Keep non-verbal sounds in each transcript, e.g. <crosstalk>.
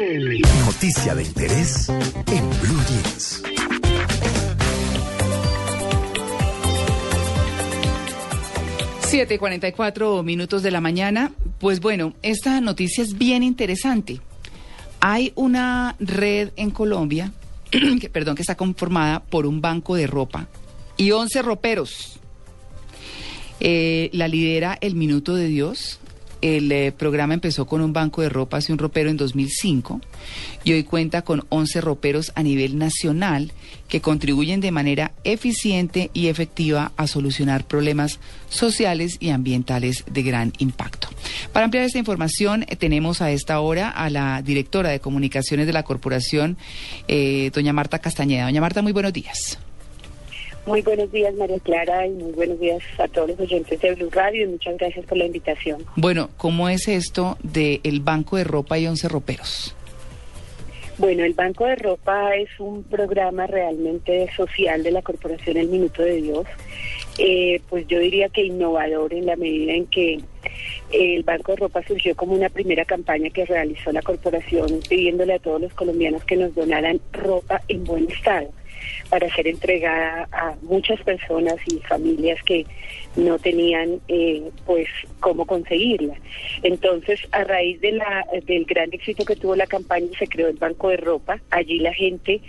Noticia de interés en Blue Jeans. Siete y 44 minutos de la mañana. Pues bueno, esta noticia es bien interesante. Hay una red en Colombia, <clears throat> que, perdón, que está conformada por un banco de ropa y 11 roperos. Eh, la lidera El Minuto de Dios. El eh, programa empezó con un banco de ropa y un ropero en 2005 y hoy cuenta con 11 roperos a nivel nacional que contribuyen de manera eficiente y efectiva a solucionar problemas sociales y ambientales de gran impacto. Para ampliar esta información eh, tenemos a esta hora a la directora de comunicaciones de la corporación, eh, doña Marta Castañeda. Doña Marta, muy buenos días. Muy buenos días, María Clara, y muy buenos días a todos los oyentes de Blue Radio y muchas gracias por la invitación. Bueno, ¿cómo es esto del Banco de Ropa y Once Roperos? Bueno, el Banco de Ropa es un programa realmente social de la Corporación El Minuto de Dios. Eh, pues yo diría que innovador en la medida en que el Banco de Ropa surgió como una primera campaña que realizó la corporación pidiéndole a todos los colombianos que nos donaran ropa en buen estado para ser entregada a muchas personas y familias que no tenían eh, pues cómo conseguirla. Entonces, a raíz de del gran éxito que tuvo la campaña, se creó el Banco de Ropa. Allí la gente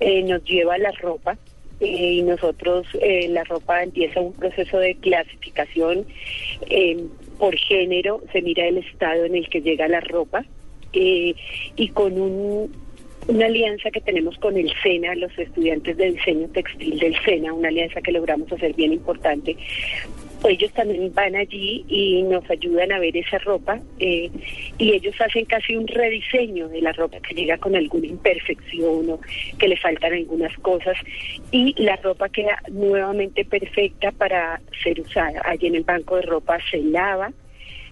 eh, nos lleva la ropa eh, y nosotros la ropa empieza un proceso de clasificación por género, se mira el estado en el que llega la ropa y con un una alianza que tenemos con el SENA, los estudiantes de diseño textil del SENA, una alianza que logramos hacer bien importante. Ellos también van allí y nos ayudan a ver esa ropa eh, y ellos hacen casi un rediseño de la ropa que llega con alguna imperfección o que le faltan algunas cosas y la ropa queda nuevamente perfecta para ser usada. Allí en el banco de ropa se lava,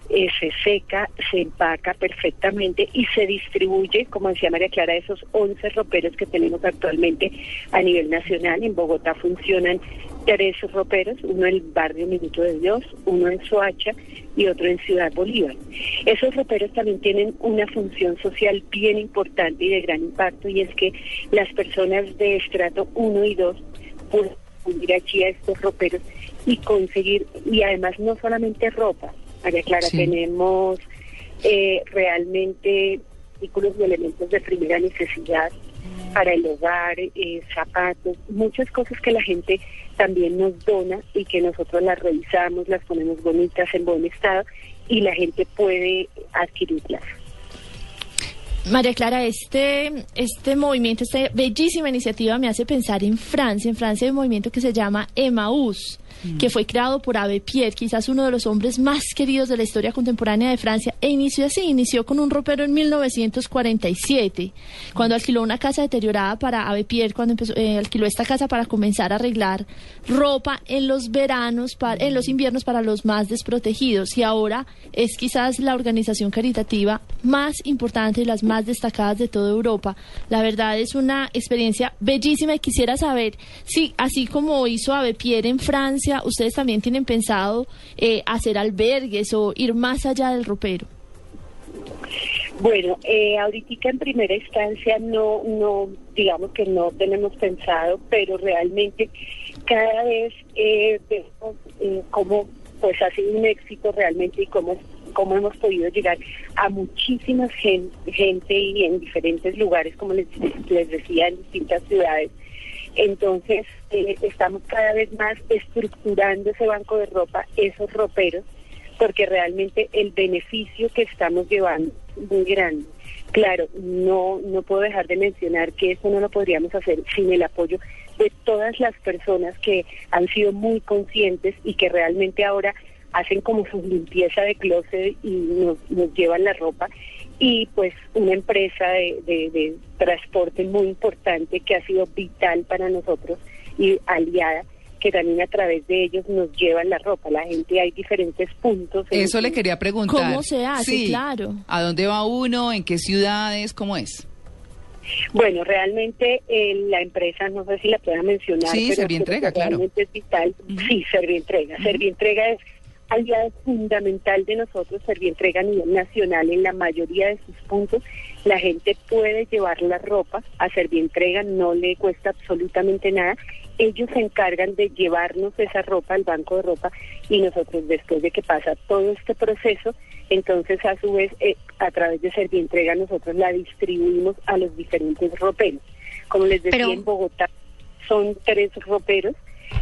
eh, se seca, se empaca perfectamente y se distribuye, como decía María Clara, esos 11 roperos que tenemos actualmente a nivel nacional. En Bogotá funcionan tres roperos, uno en el barrio Minuto de Dios, uno en Soacha y otro en Ciudad Bolívar. Esos roperos también tienen una función social bien importante y de gran impacto y es que las personas de estrato 1 y 2 pueden acudir aquí a estos roperos y conseguir, y además no solamente ropa, María Clara, tenemos eh, realmente artículos y elementos de primera necesidad para el hogar, eh, zapatos, muchas cosas que la gente también nos dona y que nosotros las revisamos, las ponemos bonitas, en buen estado y la gente puede adquirirlas. María Clara, este, este movimiento, esta bellísima iniciativa me hace pensar en Francia. En Francia hay un movimiento que se llama Emmaüs que fue creado por Abbé Pierre, quizás uno de los hombres más queridos de la historia contemporánea de Francia, e inició así, inició con un ropero en 1947, cuando alquiló una casa deteriorada para Abbé Pierre, cuando empezó, eh, alquiló esta casa para comenzar a arreglar ropa en los veranos, para, en los inviernos para los más desprotegidos, y ahora es quizás la organización caritativa más importante y las más destacadas de toda Europa. La verdad es una experiencia bellísima y quisiera saber si, así como hizo Abbé Pierre en Francia, ustedes también tienen pensado eh, hacer albergues o ir más allá del ropero. Bueno, eh, ahorita en primera instancia no, no, digamos que no tenemos pensado, pero realmente cada vez eh, vemos eh, cómo pues ha sido un éxito realmente y cómo, cómo hemos podido llegar a muchísima gente, y en diferentes lugares, como les, les decía, en distintas ciudades entonces, eh, estamos cada vez más estructurando ese banco de ropa, esos roperos, porque realmente el beneficio que estamos llevando es muy grande. Claro, no, no puedo dejar de mencionar que eso no lo podríamos hacer sin el apoyo de todas las personas que han sido muy conscientes y que realmente ahora hacen como su limpieza de closet y nos, nos llevan la ropa y pues una empresa de, transporte muy importante que ha sido vital para nosotros y aliada que también a través de ellos nos llevan la ropa. La gente hay diferentes puntos. Eso le quería preguntar. ¿Cómo se hace? claro. ¿A dónde va uno? ¿En qué ciudades? ¿Cómo es? Bueno, realmente eh, la empresa, no sé si la pueda mencionar. Sí, Servientrega, claro. es vital. Sí, Servientrega. Servientrega es aliado fundamental de nosotros, Servientrega a nivel nacional en la mayoría de sus puntos La gente puede llevar la ropa a Servientrega, no le cuesta absolutamente nada. Ellos se encargan de llevarnos esa ropa al banco de ropa y nosotros después de que pasa todo este proceso, entonces a su vez eh, a través de Servientrega nosotros la distribuimos a los diferentes roperos. Como les decía, en Bogotá son tres roperos.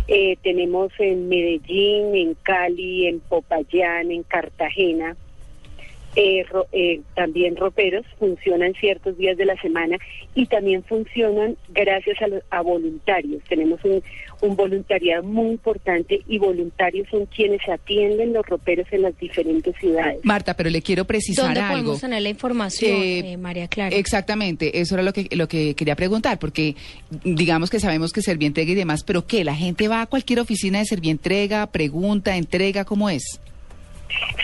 Eh, tenemos en Medellín, en Cali, en Popayán, en Cartagena, eh, eh, también roperos, funcionan ciertos días de la semana y también funcionan gracias a, a voluntarios. Tenemos un, un, voluntariado muy importante y voluntarios son quienes atienden los roperos en las diferentes ciudades. Marta, pero le quiero precisar ¿Dónde algo. podemos tener la información, Eh, eh, María Clara? Exactamente, eso era lo que lo que quería preguntar, porque digamos que sabemos que Servientrega y demás, pero ¿qué? ¿La gente va a cualquier oficina de Servientrega, pregunta, entrega, cómo es?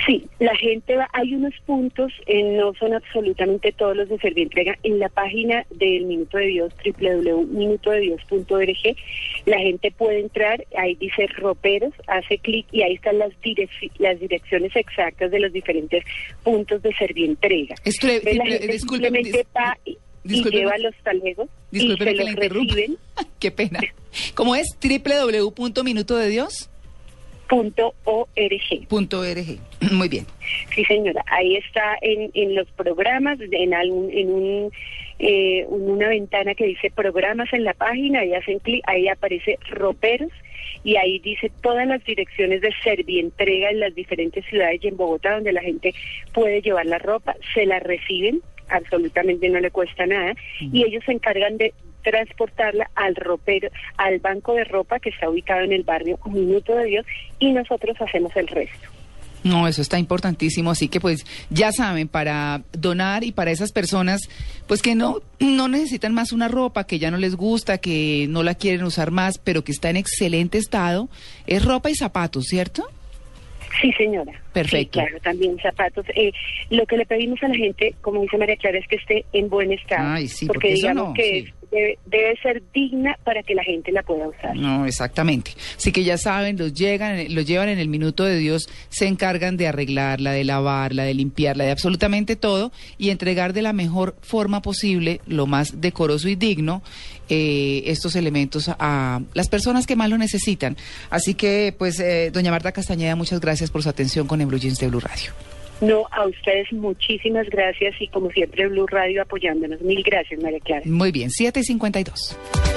Sí, la gente va, hay unos puntos, eh, no son absolutamente todos los de Servientrega, en la página del Minuto de Dios, www.minutodedios.org, la gente puede entrar, ahí dice roperos, hace clic y ahí están las, direc- las direcciones exactas de los diferentes puntos de Servientrega. Es tre- Entonces, la gente simplemente va y, lleva los talegos y se que los reciben. <laughs> Qué pena. ¿Cómo es? www.minutodedios.org. Punto .org. <clears throat> Muy bien. Sí, señora. Ahí está en, en los programas, en, algún, en un, eh, una ventana que dice programas en la página, ahí hacen clic, ahí aparece roperos y ahí dice todas las direcciones de Servientrega en las diferentes ciudades y en Bogotá donde la gente puede llevar la ropa, se la reciben, absolutamente no le cuesta nada, y ellos se encargan de transportarla al ropero, al banco de ropa que está ubicado en el barrio Minuto de Dios y nosotros hacemos el resto. No, eso está importantísimo, así que pues ya saben, para donar y para esas personas pues que no no necesitan más una ropa que ya no les gusta, que no la quieren usar más, pero que está en excelente estado, es ropa y zapatos, ¿cierto? Sí, señora. Perfecto. Sí, claro, también zapatos. Eh, lo que le pedimos a la gente, como dice María Clara, es que esté en buen estado. Ay, sí, porque, porque digamos no, que sí. es- debe, debe ser digna para que la gente la pueda usar. No, exactamente. Así que ya saben, los llegan, los llevan en el minuto de Dios, se encargan de arreglarla, de lavarla, de limpiarla, de absolutamente todo y entregar de la mejor forma posible, lo más decoroso y digno, eh, estos elementos a las personas que más lo necesitan. Así que, pues, eh, doña Marta Castañeda, muchas gracias por su atención con el Blue Jeans de Blue Radio. No, a ustedes muchísimas gracias y como siempre Blue Radio apoyándonos. Mil gracias, María Clara. Muy bien, 7 y 52.